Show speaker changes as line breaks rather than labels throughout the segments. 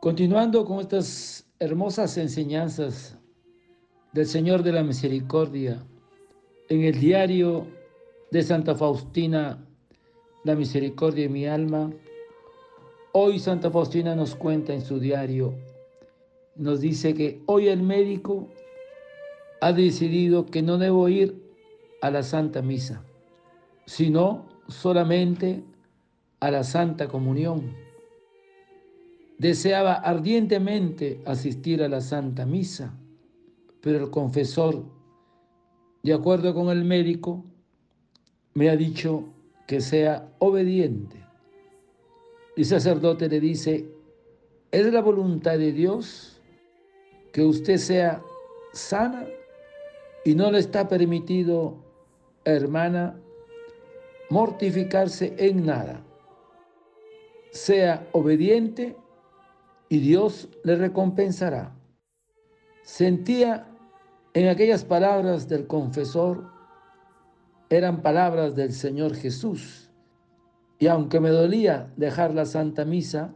Continuando con estas hermosas enseñanzas del Señor de la Misericordia, en el diario de Santa Faustina, La Misericordia de mi alma, hoy Santa Faustina nos cuenta en su diario, nos dice que hoy el médico ha decidido que no debo ir a la Santa Misa, sino solamente a la Santa Comunión Deseaba ardientemente asistir a la Santa Misa, pero el confesor, de acuerdo con el médico, me ha dicho que sea obediente. El sacerdote le dice, es la voluntad de Dios que usted sea sana y no le está permitido, hermana, mortificarse en nada. Sea obediente y Dios le recompensará. Sentía en aquellas palabras del confesor, eran palabras del Señor Jesús. Y aunque me dolía dejar la Santa Misa,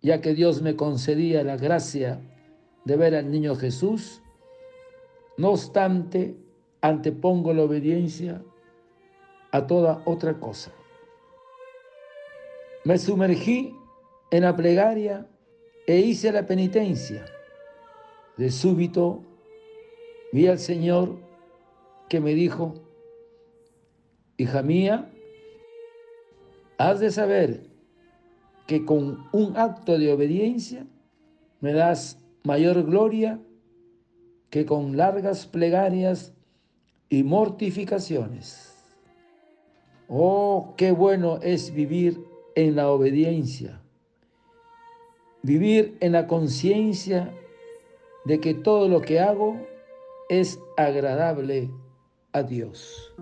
ya que Dios me concedía la gracia de ver al niño Jesús, no obstante, antepongo la obediencia a toda otra cosa. Me sumergí en la plegaria e hice la penitencia. De súbito vi al Señor que me dijo, hija mía, has de saber que con un acto de obediencia me das mayor gloria que con largas plegarias y mortificaciones. Oh, qué bueno es vivir en la obediencia Vivir en la conciencia de que todo lo que hago es agradable a Dios.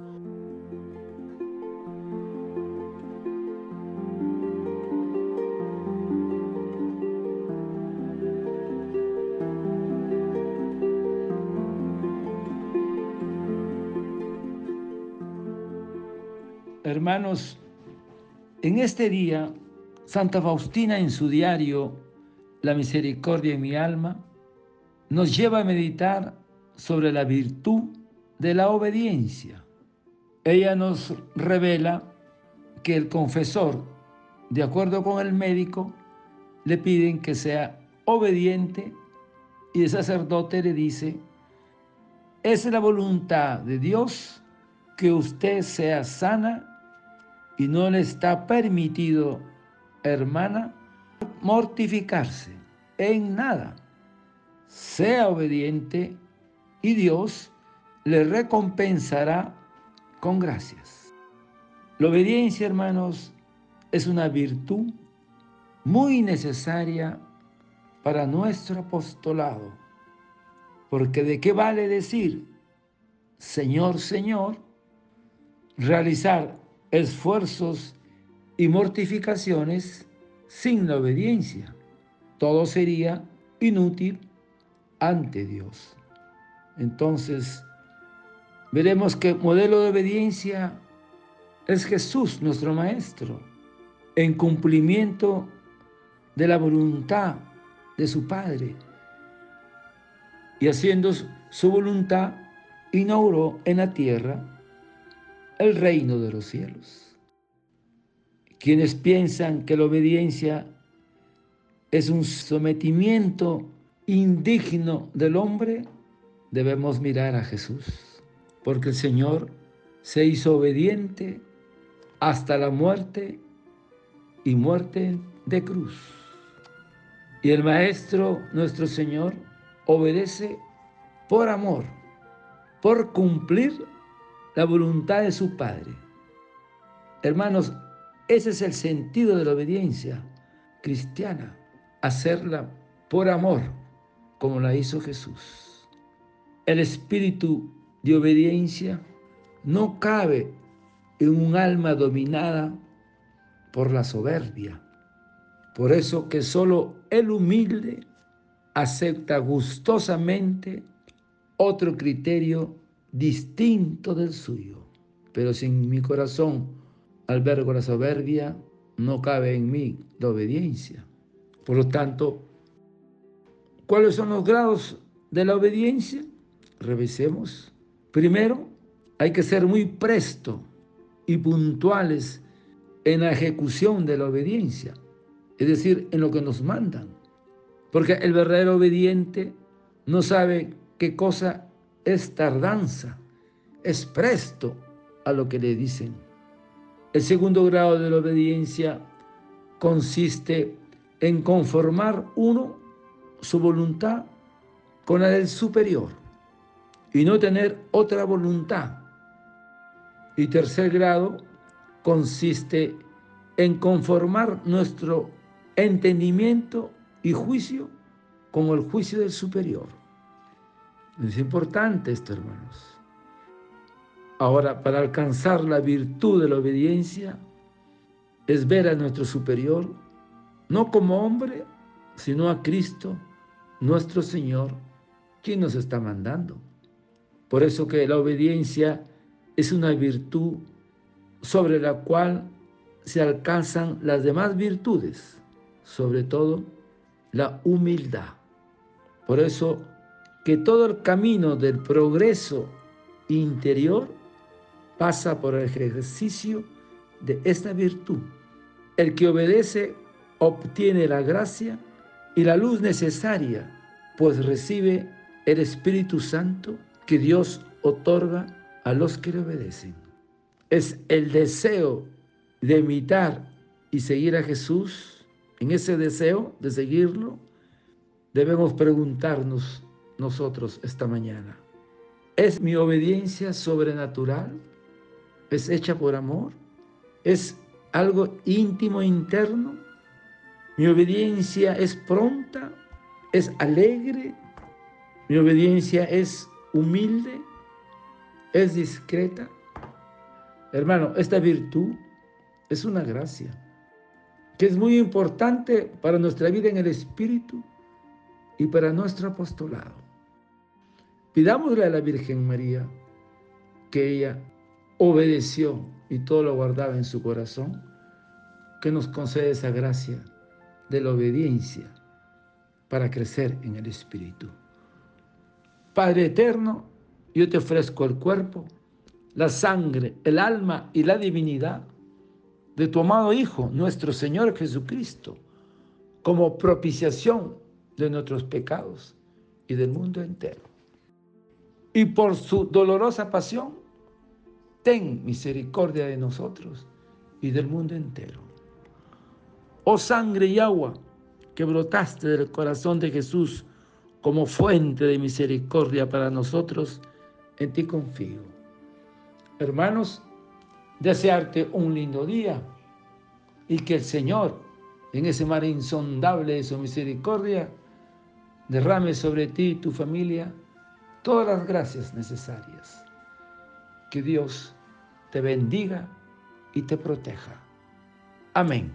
Hermanos, en este día, Santa Faustina en su diario la misericordia en mi alma, nos lleva a meditar sobre la virtud de la obediencia. Ella nos revela que el confesor, de acuerdo con el médico, le piden que sea obediente y el sacerdote le dice, es la voluntad de Dios que usted sea sana y no le está permitido, hermana, mortificarse en nada. Sea obediente y Dios le recompensará con gracias. La obediencia, hermanos, es una virtud muy necesaria para nuestro apostolado. Porque de qué vale decir, Señor, Señor, realizar esfuerzos y mortificaciones sin la obediencia. Todo sería inútil ante Dios. Entonces, veremos que modelo de obediencia es Jesús, nuestro Maestro, en cumplimiento de la voluntad de su Padre. Y haciendo su voluntad, inauguró en la tierra el reino de los cielos. Quienes piensan que la obediencia es un sometimiento indigno del hombre, debemos mirar a Jesús, porque el Señor se hizo obediente hasta la muerte y muerte de cruz. Y el Maestro, nuestro Señor, obedece por amor, por cumplir la voluntad de su Padre. Hermanos, ese es el sentido de la obediencia cristiana, hacerla por amor, como la hizo Jesús. El espíritu de obediencia no cabe en un alma dominada por la soberbia. Por eso que solo el humilde acepta gustosamente otro criterio distinto del suyo. Pero si en mi corazón albergo la soberbia, no cabe en mí la obediencia. Por lo tanto, ¿Cuáles son los grados de la obediencia? Revisemos. Primero, hay que ser muy presto y puntuales en la ejecución de la obediencia, es decir, en lo que nos mandan. Porque el verdadero obediente no sabe qué cosa es tardanza, es presto a lo que le dicen. El segundo grado de la obediencia consiste en conformar uno su voluntad con la del superior y no tener otra voluntad. Y tercer grado consiste en conformar nuestro entendimiento y juicio con el juicio del superior. Es importante esto, hermanos. Ahora, para alcanzar la virtud de la obediencia, es ver a nuestro superior, no como hombre, sino a Cristo, nuestro Señor, quien nos está mandando. Por eso que la obediencia es una virtud sobre la cual se alcanzan las demás virtudes, sobre todo la humildad. Por eso que todo el camino del progreso interior pasa por el ejercicio de esta virtud. El que obedece obtiene la gracia y la luz necesaria, pues recibe el Espíritu Santo que Dios otorga a los que le obedecen. Es el deseo de imitar y seguir a Jesús. En ese deseo de seguirlo, debemos preguntarnos nosotros esta mañana, ¿es mi obediencia sobrenatural? Es hecha por amor, es algo íntimo interno. Mi obediencia es pronta, es alegre, mi obediencia es humilde, es discreta. Hermano, esta virtud es una gracia que es muy importante para nuestra vida en el Espíritu y para nuestro apostolado. Pidámosle a la Virgen María que ella obedeció y todo lo guardaba en su corazón, que nos concede esa gracia de la obediencia para crecer en el Espíritu. Padre eterno, yo te ofrezco el cuerpo, la sangre, el alma y la divinidad de tu amado Hijo, nuestro Señor Jesucristo, como propiciación de nuestros pecados y del mundo entero. Y por su dolorosa pasión, ten misericordia de nosotros y del mundo entero. Oh sangre y agua que brotaste del corazón de Jesús como fuente de misericordia para nosotros, en ti confío. Hermanos, desearte un lindo día y que el Señor, en ese mar insondable de su misericordia, derrame sobre ti y tu familia todas las gracias necesarias que Dios te bendiga y te proteja. Amén.